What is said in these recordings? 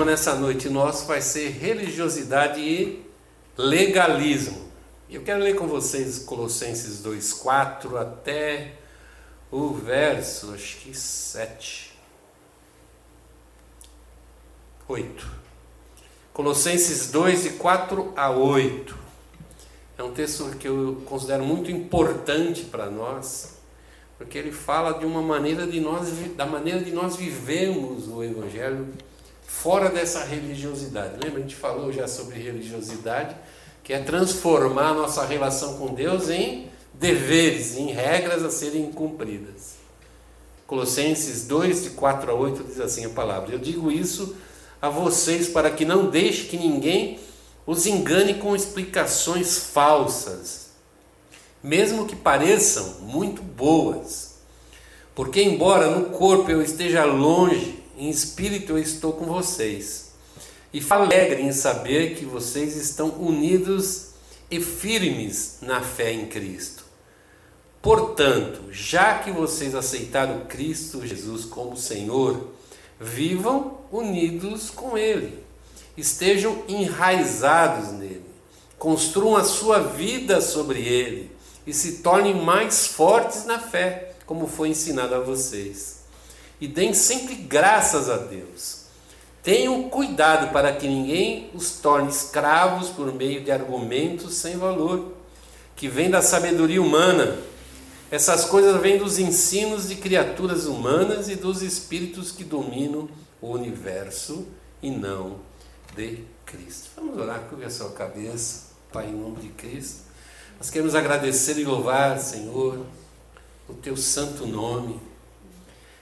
tema nessa noite nosso vai ser religiosidade e legalismo. Eu quero ler com vocês Colossenses 2:4 até o verso, acho que 7. 8. Colossenses 2, de 4 a 8. É um texto que eu considero muito importante para nós, porque ele fala de uma maneira de nós, da maneira de nós vivemos o Evangelho fora dessa religiosidade. Lembra? A gente falou já sobre religiosidade, que é transformar a nossa relação com Deus em deveres, em regras a serem cumpridas. Colossenses 2, de 4 a 8, diz assim a palavra: Eu digo isso a vocês para que não deixe que ninguém os engane com explicações falsas, mesmo que pareçam muito boas. Porque, embora no corpo eu esteja longe, em espírito eu estou com vocês. E alegre em saber que vocês estão unidos e firmes na fé em Cristo. Portanto, já que vocês aceitaram Cristo Jesus como Senhor, vivam unidos com Ele estejam enraizados nele, construam a sua vida sobre ele e se tornem mais fortes na fé, como foi ensinado a vocês. E deem sempre graças a Deus. Tenham cuidado para que ninguém os torne escravos por meio de argumentos sem valor, que vêm da sabedoria humana. Essas coisas vêm dos ensinos de criaturas humanas e dos espíritos que dominam o universo e não de Cristo. Vamos orar, com a sua cabeça, Pai, em nome de Cristo. Nós queremos agradecer e louvar, Senhor, o teu santo nome,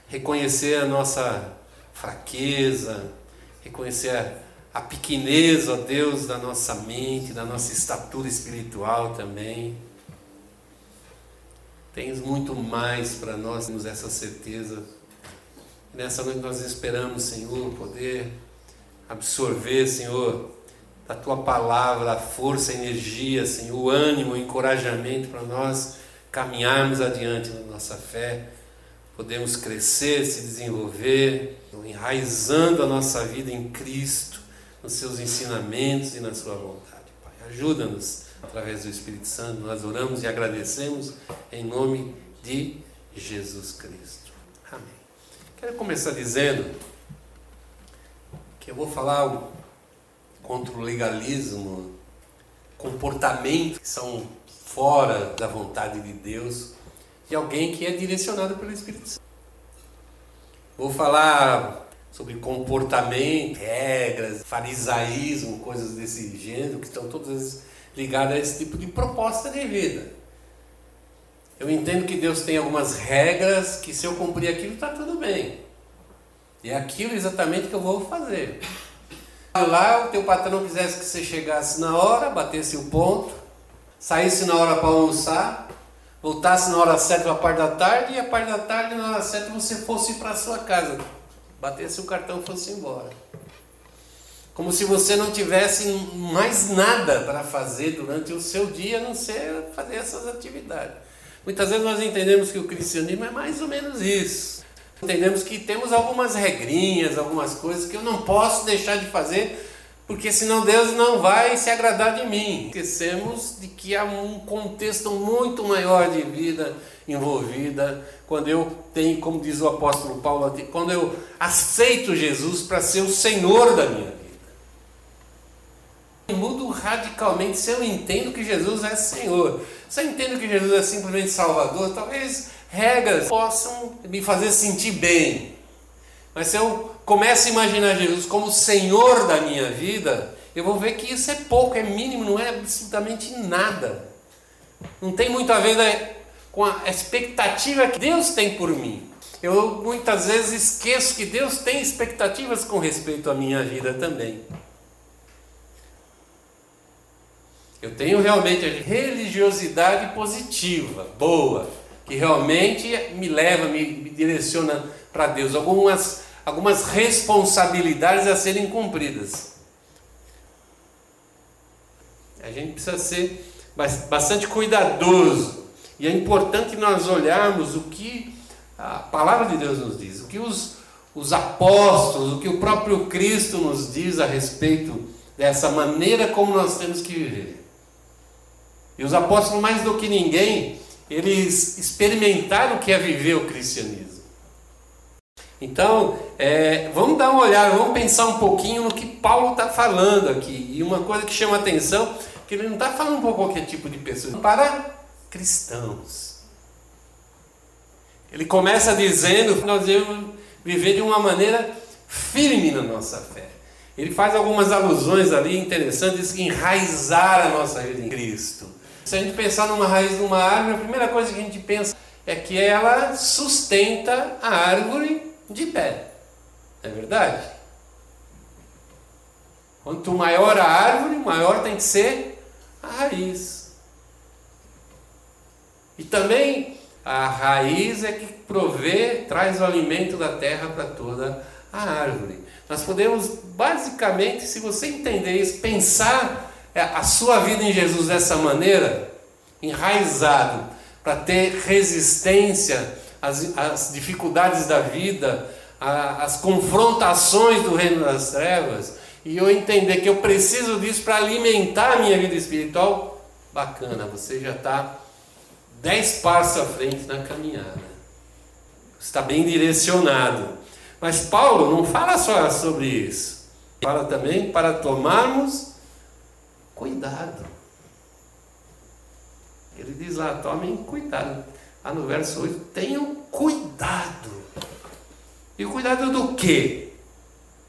reconhecer a nossa fraqueza, reconhecer a, a pequenez, ó Deus, da nossa mente, da nossa estatura espiritual também. Tens muito mais para nós, temos essa certeza. Nessa noite nós esperamos, Senhor, poder absorver, Senhor, da tua palavra, a força, a energia, Senhor, o ânimo, o encorajamento para nós caminharmos adiante na nossa fé, podemos crescer, se desenvolver, enraizando a nossa vida em Cristo, nos seus ensinamentos e na sua vontade. Pai, ajuda-nos através do Espírito Santo. Nós oramos e agradecemos em nome de Jesus Cristo. Amém. Quero começar dizendo eu vou falar contra o legalismo, comportamentos que são fora da vontade de Deus de alguém que é direcionado pelo Espírito Santo. Vou falar sobre comportamento, regras, farisaísmo, coisas desse gênero, que estão todas ligadas a esse tipo de proposta de vida. Eu entendo que Deus tem algumas regras que se eu cumprir aquilo está tudo bem. E é aquilo exatamente que eu vou fazer. Lá o teu patrão quisesse que você chegasse na hora, batesse o ponto, saísse na hora para almoçar, voltasse na hora certa para a parte da tarde, e a parte da tarde, na hora certa, você fosse para sua casa. Batesse o cartão e fosse embora. Como se você não tivesse mais nada para fazer durante o seu dia, a não ser fazer essas atividades. Muitas vezes nós entendemos que o cristianismo é mais ou menos isso. Entendemos que temos algumas regrinhas, algumas coisas que eu não posso deixar de fazer, porque senão Deus não vai se agradar de mim. Esquecemos de que há um contexto muito maior de vida envolvida quando eu tenho, como diz o apóstolo Paulo, quando eu aceito Jesus para ser o Senhor da minha vida. Eu mudo radicalmente se eu entendo que Jesus é Senhor. Se eu entendo que Jesus é simplesmente Salvador, talvez regras possam me fazer sentir bem. Mas se eu começo a imaginar Jesus como Senhor da minha vida, eu vou ver que isso é pouco, é mínimo, não é absolutamente nada. Não tem muito a ver né, com a expectativa que Deus tem por mim. Eu muitas vezes esqueço que Deus tem expectativas com respeito à minha vida também. Eu tenho realmente a religiosidade positiva, boa que realmente me leva, me, me direciona para Deus, algumas, algumas responsabilidades a serem cumpridas. A gente precisa ser bastante cuidadoso e é importante nós olharmos o que a palavra de Deus nos diz, o que os, os apóstolos, o que o próprio Cristo nos diz a respeito dessa maneira como nós temos que viver. E os apóstolos, mais do que ninguém, eles experimentaram o que é viver o cristianismo. Então, é, vamos dar uma olhada, vamos pensar um pouquinho no que Paulo está falando aqui. E uma coisa que chama atenção, que ele não está falando para qualquer tipo de pessoa, para cristãos. Ele começa dizendo que nós devemos viver de uma maneira firme na nossa fé. Ele faz algumas alusões ali interessantes, diz que enraizar a nossa vida em Cristo. Se a gente pensar numa raiz de uma árvore, a primeira coisa que a gente pensa é que ela sustenta a árvore de pé. É verdade? Quanto maior a árvore, maior tem que ser a raiz. E também a raiz é que provê, traz o alimento da terra para toda a árvore. Nós podemos, basicamente, se você entender isso, pensar é, a sua vida em Jesus dessa maneira, enraizado, para ter resistência às, às, dificuldades da vida, às confrontações do reino das trevas, e eu entender que eu preciso disso para alimentar a minha vida espiritual, bacana, você já está dez passos à frente na caminhada. Está bem direcionado. Mas Paulo não fala só sobre isso. Fala também para tomarmos cuidado. Ele diz lá, tomem cuidado. Lá no verso 8, tenham cuidado. E cuidado do quê?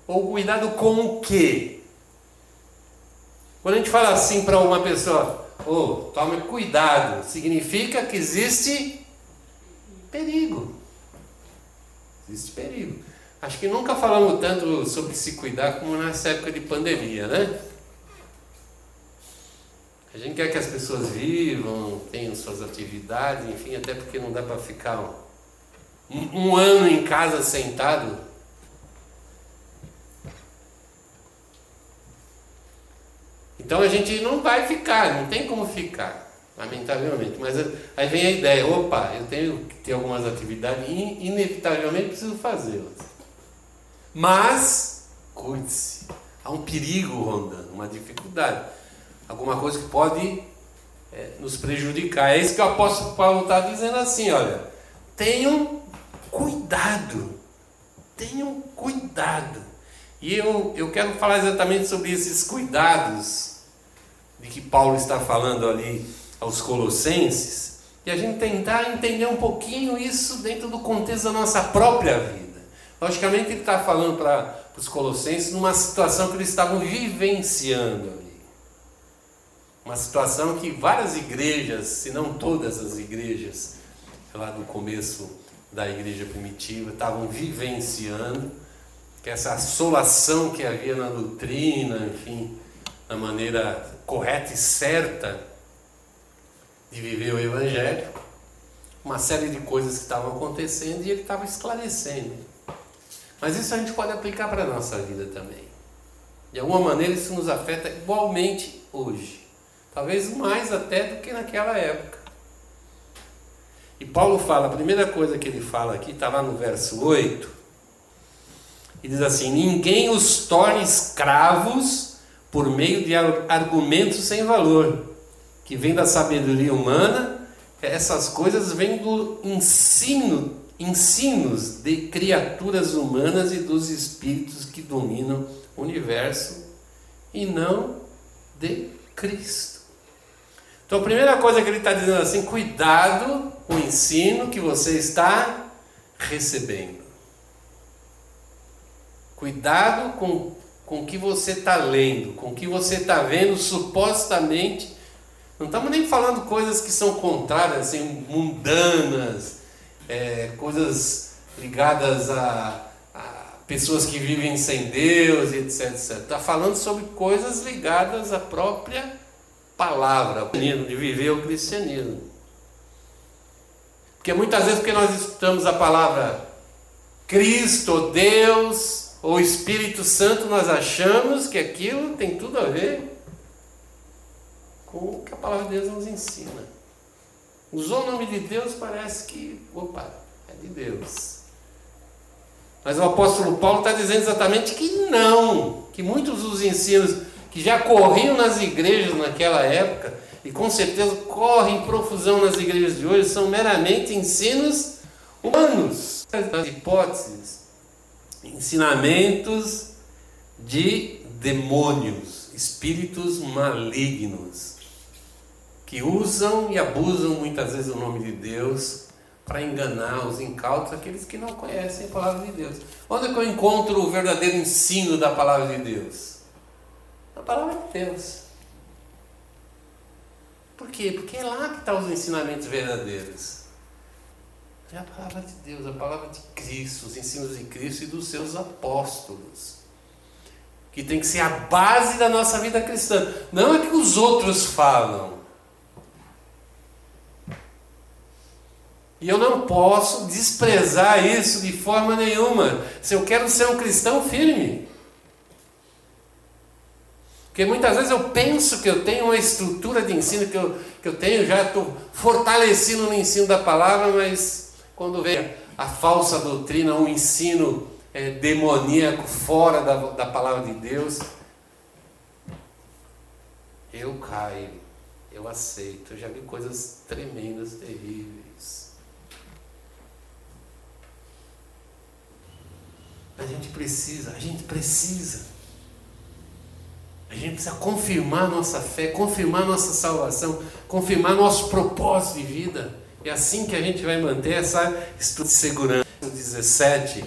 Ou cuidado com o quê? Quando a gente fala assim para uma pessoa, oh, tome cuidado, significa que existe perigo. Existe perigo. Acho que nunca falamos tanto sobre se cuidar como nessa época de pandemia, né? A gente quer que as pessoas vivam, tenham suas atividades, enfim, até porque não dá para ficar um, um ano em casa sentado. Então a gente não vai ficar, não tem como ficar, lamentavelmente. Mas aí vem a ideia: opa, eu tenho que ter algumas atividades e inevitavelmente preciso fazê-las. Mas, cuide-se, há um perigo rondando, uma dificuldade alguma coisa que pode é, nos prejudicar. É isso que o apóstolo Paulo está dizendo assim: olha, tenham cuidado, tenham cuidado. E eu, eu quero falar exatamente sobre esses cuidados de que Paulo está falando ali aos Colossenses, e a gente tentar entender um pouquinho isso dentro do contexto da nossa própria vida. Logicamente, ele está falando para os Colossenses numa situação que eles estavam vivenciando ali. Uma situação que várias igrejas, se não todas as igrejas, lá no começo da igreja primitiva, estavam vivenciando, que essa assolação que havia na doutrina, enfim, na maneira correta e certa de viver o Evangelho, uma série de coisas que estavam acontecendo e ele estava esclarecendo. Mas isso a gente pode aplicar para a nossa vida também. De alguma maneira isso nos afeta igualmente hoje. Talvez mais até do que naquela época. E Paulo fala, a primeira coisa que ele fala aqui, está lá no verso 8, e diz assim: Ninguém os torne escravos por meio de argumentos sem valor, que vem da sabedoria humana, essas coisas vêm do ensino, ensinos de criaturas humanas e dos espíritos que dominam o universo, e não de Cristo. Então a primeira coisa que ele está dizendo assim, cuidado com o ensino que você está recebendo. Cuidado com, com o que você está lendo, com o que você está vendo supostamente. Não estamos nem falando coisas que são contrárias, assim, mundanas, é, coisas ligadas a, a, pessoas que vivem sem Deus, etc. Está falando sobre coisas ligadas à própria palavra, de viver o cristianismo. Porque muitas vezes porque nós escutamos a palavra Cristo, Deus ou Espírito Santo, nós achamos que aquilo tem tudo a ver com o que a palavra de Deus nos ensina. Usou o nome de Deus, parece que, opa, é de Deus. Mas o apóstolo Paulo está dizendo exatamente que não, que muitos dos ensinos que já corriam nas igrejas naquela época, e com certeza correm profusão nas igrejas de hoje, são meramente ensinos humanos, as hipóteses, ensinamentos de demônios, espíritos malignos, que usam e abusam muitas vezes o nome de Deus para enganar os incautos, aqueles que não conhecem a palavra de Deus. Onde é que eu encontro o verdadeiro ensino da palavra de Deus? Na palavra de Deus. Por quê? Porque é lá que estão os ensinamentos verdadeiros. É a palavra de Deus, a palavra de Cristo, os ensinos de Cristo e dos seus apóstolos. Que tem que ser a base da nossa vida cristã. Não é que os outros falam. E eu não posso desprezar isso de forma nenhuma. Se eu quero ser um cristão firme. Porque muitas vezes eu penso que eu tenho uma estrutura de ensino que eu, que eu tenho, já estou fortalecido no ensino da palavra, mas quando vem a falsa doutrina, um ensino é, demoníaco fora da, da palavra de Deus, eu caio, eu aceito. Eu já vi coisas tremendas, terríveis. A gente precisa, a gente precisa. A gente precisa confirmar nossa fé, confirmar nossa salvação, confirmar nosso propósito de vida. É assim que a gente vai manter essa estrutura de segurança. 17,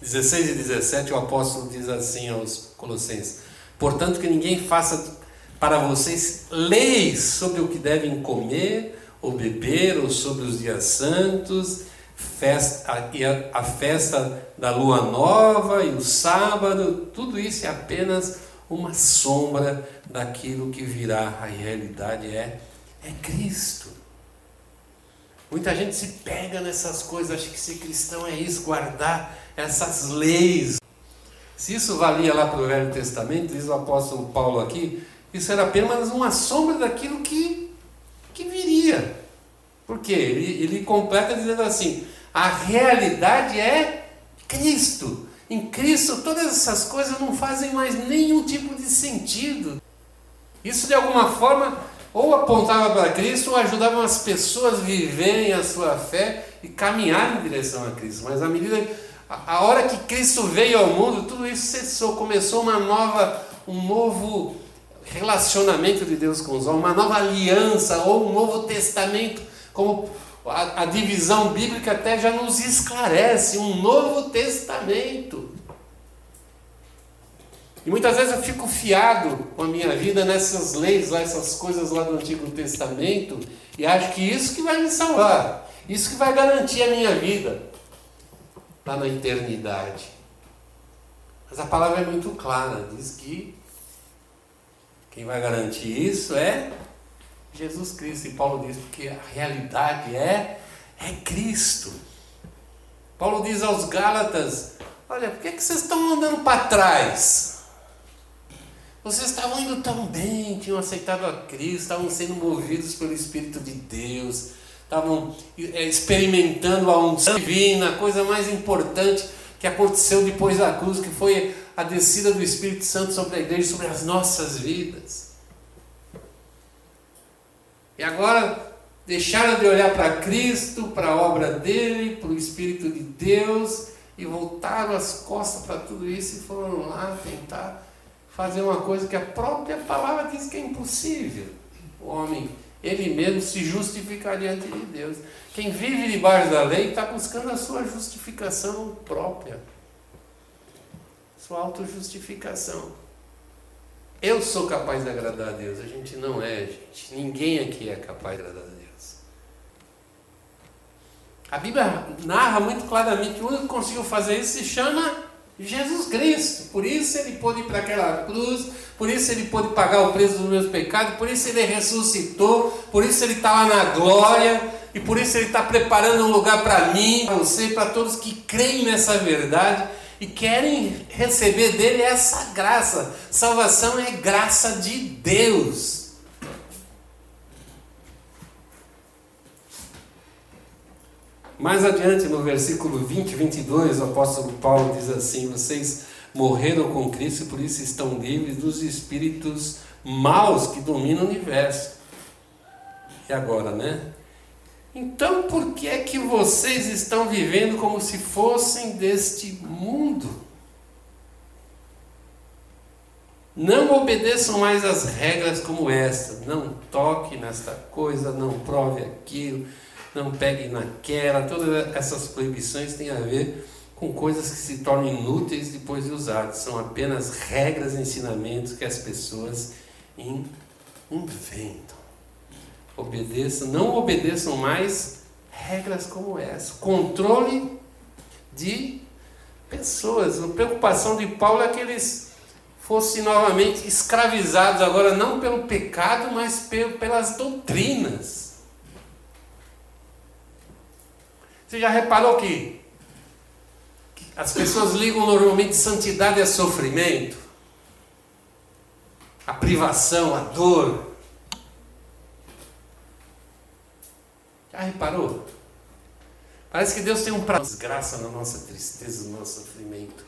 16 e 17, o apóstolo diz assim aos Colossenses: Portanto, que ninguém faça para vocês leis sobre o que devem comer ou beber, ou sobre os dias santos, festa, a, a festa da lua nova e o sábado, tudo isso é apenas uma sombra daquilo que virá. A realidade é, é Cristo. Muita gente se pega nessas coisas, acha que ser cristão é isso, guardar essas leis. Se isso valia lá para o Velho Testamento, diz o apóstolo Paulo aqui, isso era apenas uma sombra daquilo que, que viria. Por quê? Ele, ele completa dizendo assim: a realidade é Cristo. Em Cristo, todas essas coisas não fazem mais nenhum tipo de sentido. Isso, de alguma forma, ou apontava para Cristo ou ajudava as pessoas a viverem a sua fé e caminhar em direção a Cristo. Mas à medida, a hora que Cristo veio ao mundo, tudo isso cessou, começou uma nova, um novo relacionamento de Deus com os homens, uma nova aliança ou um novo testamento, como a, a divisão bíblica até já nos esclarece, um novo testamento. E muitas vezes eu fico fiado com a minha vida nessas leis, lá, essas coisas lá do Antigo Testamento, e acho que isso que vai me salvar, isso que vai garantir a minha vida lá na eternidade. Mas a palavra é muito clara, diz que quem vai garantir isso é Jesus Cristo. E Paulo diz porque a realidade é é Cristo. Paulo diz aos Gálatas: Olha, por que, que vocês estão andando para trás? Vocês estavam indo tão bem, tinham aceitado a Cristo, estavam sendo movidos pelo Espírito de Deus, estavam é, experimentando a unção divina, a coisa mais importante que aconteceu depois da cruz, que foi a descida do Espírito Santo sobre a igreja, sobre as nossas vidas. E agora deixaram de olhar para Cristo, para a obra dele, para o Espírito de Deus e voltaram as costas para tudo isso e foram lá tentar fazer uma coisa que a própria palavra diz que é impossível. O homem, ele mesmo se justificar diante de Deus. Quem vive debaixo da lei está buscando a sua justificação própria, sua autojustificação. Eu sou capaz de agradar a Deus, a gente não é, gente. Ninguém aqui é capaz de agradar a Deus. A Bíblia narra muito claramente que o único que conseguiu fazer isso se chama Jesus Cristo. Por isso ele pôde ir para aquela cruz, por isso ele pôde pagar o preço dos meus pecados, por isso ele ressuscitou, por isso ele está lá na glória, e por isso ele está preparando um lugar para mim, para você, para todos que creem nessa verdade e querem receber dele essa graça. Salvação é graça de Deus. Mais adiante, no versículo 20 e 22, o apóstolo Paulo diz assim: Vocês morreram com Cristo por isso estão livres dos espíritos maus que dominam o universo. E agora, né? Então, por que é que vocês estão vivendo como se fossem deste mundo? Não obedeçam mais as regras como esta. Não toque nesta coisa, não prove aquilo, não pegue naquela. Todas essas proibições têm a ver com coisas que se tornam inúteis depois de usadas. São apenas regras e ensinamentos que as pessoas inventam. Obedeçam, não obedeçam mais regras como essa. Controle de pessoas. A preocupação de Paulo é que eles fossem novamente escravizados, agora não pelo pecado, mas pelas doutrinas. Você já reparou que as pessoas ligam normalmente santidade a sofrimento? A privação, a dor. Já reparou? Parece que Deus tem um prazo desgraça na nossa tristeza, no nosso sofrimento.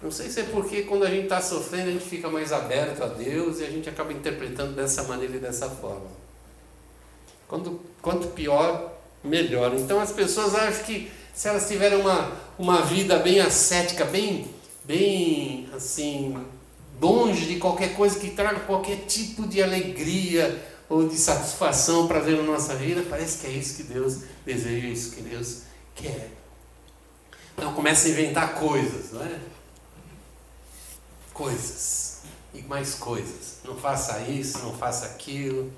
Não sei se é porque quando a gente está sofrendo a gente fica mais aberto a Deus e a gente acaba interpretando dessa maneira e dessa forma. Quando, quanto pior, melhor. Então as pessoas acham que se elas tiverem uma, uma vida bem ascética, bem, bem assim, longe de qualquer coisa que traga qualquer tipo de alegria ou de satisfação, prazer na nossa vida, parece que é isso que Deus deseja, é isso que Deus quer. Então começa a inventar coisas, não é? Coisas. E mais coisas. Não faça isso, não faça aquilo.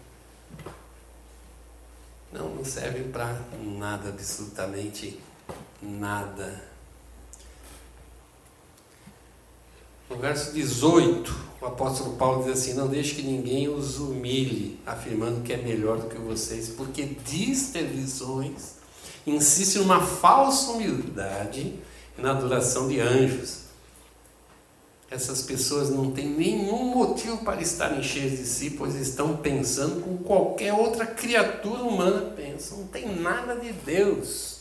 Não, não serve para nada, absolutamente nada. No verso 18, o apóstolo Paulo diz assim: Não deixe que ninguém os humilhe, afirmando que é melhor do que vocês, porque diz ter visões, insiste numa falsa humildade e na adoração de anjos essas pessoas não têm nenhum motivo para estarem cheias de si, pois estão pensando como qualquer outra criatura humana pensa. Não tem nada de Deus.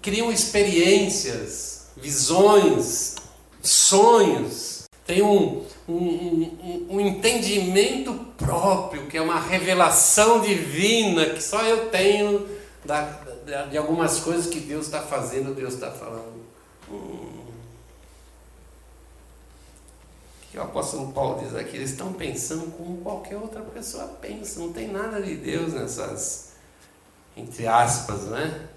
Criam experiências, visões, sonhos. Tem um, um, um, um entendimento próprio, que é uma revelação divina, que só eu tenho da, de algumas coisas que Deus está fazendo, Deus está falando. Hum. que o apóstolo Paulo diz aqui, eles estão pensando como qualquer outra pessoa pensa, não tem nada de Deus nessas, entre aspas, né?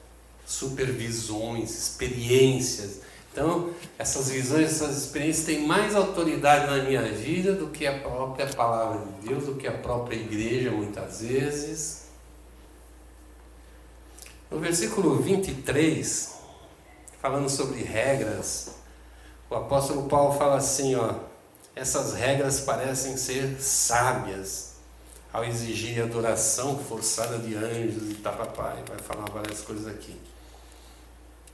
Supervisões, experiências. Então, essas visões, essas experiências têm mais autoridade na minha vida do que a própria palavra de Deus, do que a própria igreja, muitas vezes. No versículo 23, falando sobre regras, o apóstolo Paulo fala assim, ó, essas regras parecem ser sábias ao exigir adoração forçada de anjos e papai, vai falar várias coisas aqui.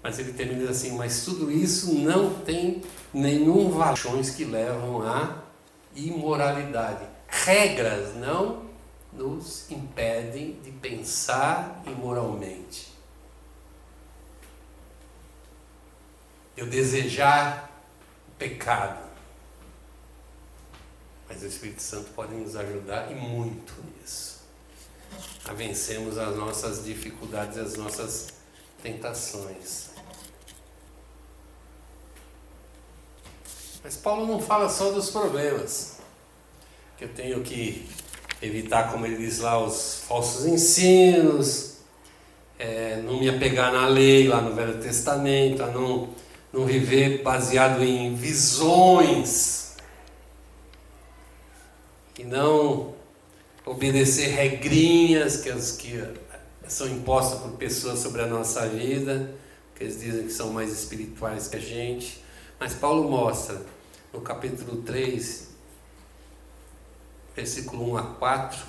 Mas ele termina assim, mas tudo isso não tem nenhum valores que levam à imoralidade. Regras não nos impedem de pensar imoralmente. Eu desejar pecado mas o Espírito Santo pode nos ajudar e muito nisso. A vencermos as nossas dificuldades, as nossas tentações. Mas Paulo não fala só dos problemas. Que eu tenho que evitar, como ele diz lá, os falsos ensinos, é, não me apegar na lei lá no Velho Testamento, a não, não viver baseado em visões e não obedecer regrinhas que, as, que são impostas por pessoas sobre a nossa vida, que eles dizem que são mais espirituais que a gente. Mas Paulo mostra no capítulo 3, versículo 1 a 4,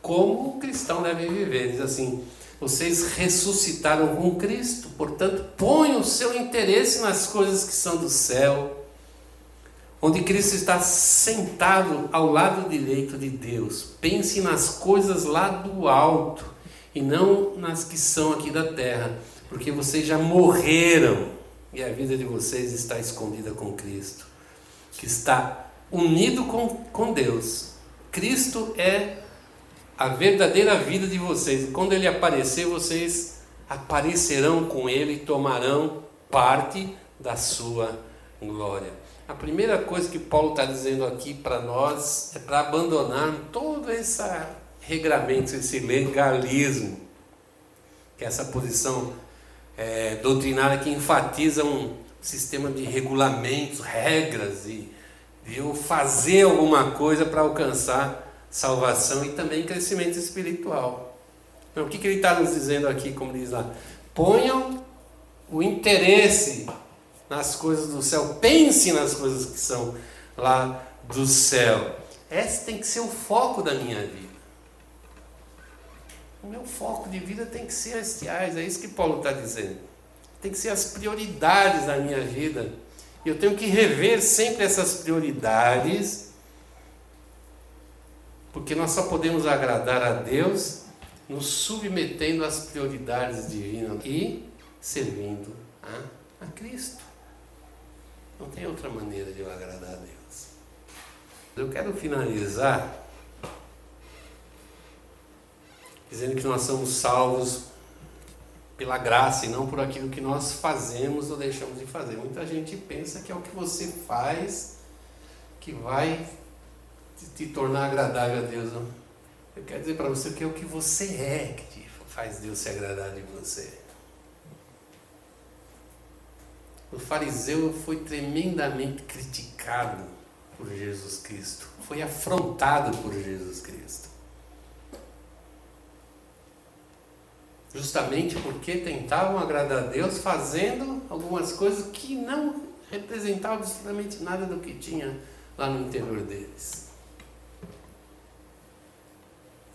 como o cristão deve viver. Diz assim: Vocês ressuscitaram com Cristo, portanto, ponham o seu interesse nas coisas que são do céu onde Cristo está sentado ao lado direito de Deus. Pense nas coisas lá do alto e não nas que são aqui da terra, porque vocês já morreram e a vida de vocês está escondida com Cristo, que está unido com, com Deus. Cristo é a verdadeira vida de vocês. Quando ele aparecer, vocês aparecerão com ele e tomarão parte da sua glória. A primeira coisa que Paulo está dizendo aqui para nós é para abandonar todo esse regramento, esse legalismo, que é essa posição é, doutrinária que enfatiza um sistema de regulamentos, regras e eu fazer alguma coisa para alcançar salvação e também crescimento espiritual. Então, o que, que ele está nos dizendo aqui, como diz lá? Ponham o interesse nas coisas do céu, pense nas coisas que são lá do céu. Esse tem que ser o foco da minha vida. O meu foco de vida tem que ser celestiais, é isso que Paulo está dizendo. Tem que ser as prioridades da minha vida. Eu tenho que rever sempre essas prioridades porque nós só podemos agradar a Deus nos submetendo às prioridades divinas e servindo a, a Cristo. Não tem outra maneira de eu agradar a Deus. Eu quero finalizar dizendo que nós somos salvos pela graça e não por aquilo que nós fazemos ou deixamos de fazer. Muita gente pensa que é o que você faz que vai te tornar agradável a Deus. Eu quero dizer para você que é o que você é que faz Deus se agradar de você. O fariseu foi tremendamente criticado por Jesus Cristo, foi afrontado por Jesus Cristo. Justamente porque tentavam agradar a Deus fazendo algumas coisas que não representavam absolutamente nada do que tinha lá no interior deles.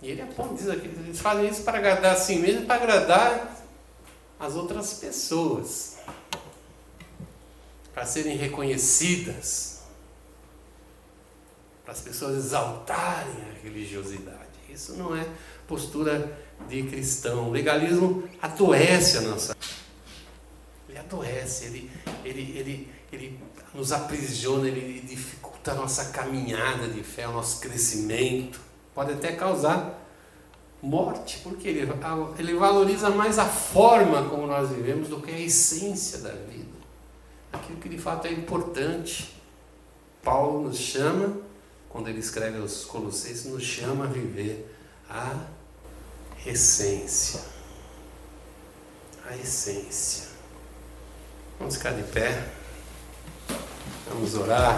E ele aponta, diz aqui, eles fazem isso para agradar a si mesmo, para agradar as outras pessoas, para serem reconhecidas, para as pessoas exaltarem a religiosidade. Isso não é postura de cristão. O legalismo adoece a nossa. Ele adoece, ele, ele, ele, ele nos aprisiona, ele dificulta a nossa caminhada de fé, o nosso crescimento pode até causar morte, porque ele, ele valoriza mais a forma como nós vivemos do que a essência da vida, aquilo que de fato é importante. Paulo nos chama, quando ele escreve aos Colossenses, nos chama a viver a essência. A essência. Vamos ficar de pé. Vamos orar.